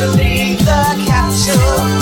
to leave the capsule.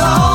Oh.